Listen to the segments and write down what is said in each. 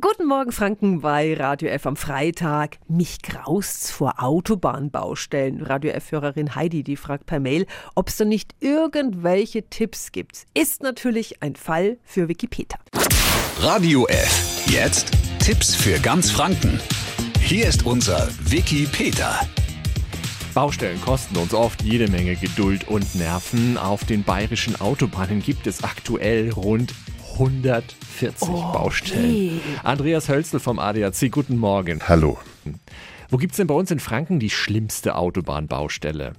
Guten Morgen Franken bei Radio F am Freitag. Mich graust's vor Autobahnbaustellen. Radio F-Hörerin Heidi, die fragt per Mail, ob es da nicht irgendwelche Tipps gibt. Ist natürlich ein Fall für Wikipedia. Radio F. Jetzt Tipps für ganz Franken. Hier ist unser Wiki Peter. Baustellen kosten uns oft jede Menge Geduld und Nerven. Auf den bayerischen Autobahnen gibt es aktuell rund 140 Oh, Baustellen. je. Andreas Hölzel vom ADAC, guten Morgen. Hallo. Wo gibt's denn bei uns in Franken die schlimmste Autobahnbaustelle?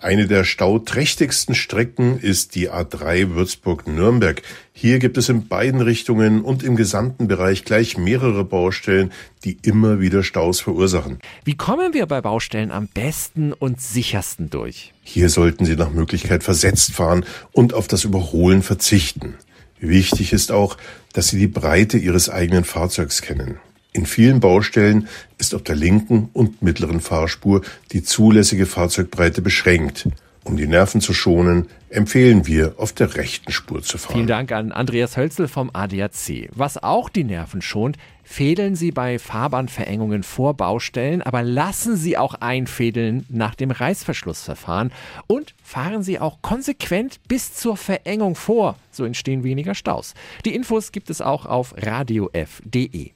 Eine der stauträchtigsten Strecken ist die A3 Würzburg-Nürnberg. Hier gibt es in beiden Richtungen und im gesamten Bereich gleich mehrere Baustellen, die immer wieder Staus verursachen. Wie kommen wir bei Baustellen am besten und sichersten durch? Hier sollten Sie nach Möglichkeit versetzt fahren und auf das Überholen verzichten. Wichtig ist auch, dass Sie die Breite Ihres eigenen Fahrzeugs kennen. In vielen Baustellen ist auf der linken und mittleren Fahrspur die zulässige Fahrzeugbreite beschränkt. Um die Nerven zu schonen, empfehlen wir, auf der rechten Spur zu fahren. Vielen Dank an Andreas Hölzel vom ADAC. Was auch die Nerven schont, fädeln Sie bei Fahrbahnverengungen vor Baustellen, aber lassen Sie auch einfädeln nach dem Reißverschlussverfahren und fahren Sie auch konsequent bis zur Verengung vor. So entstehen weniger Staus. Die Infos gibt es auch auf radiof.de.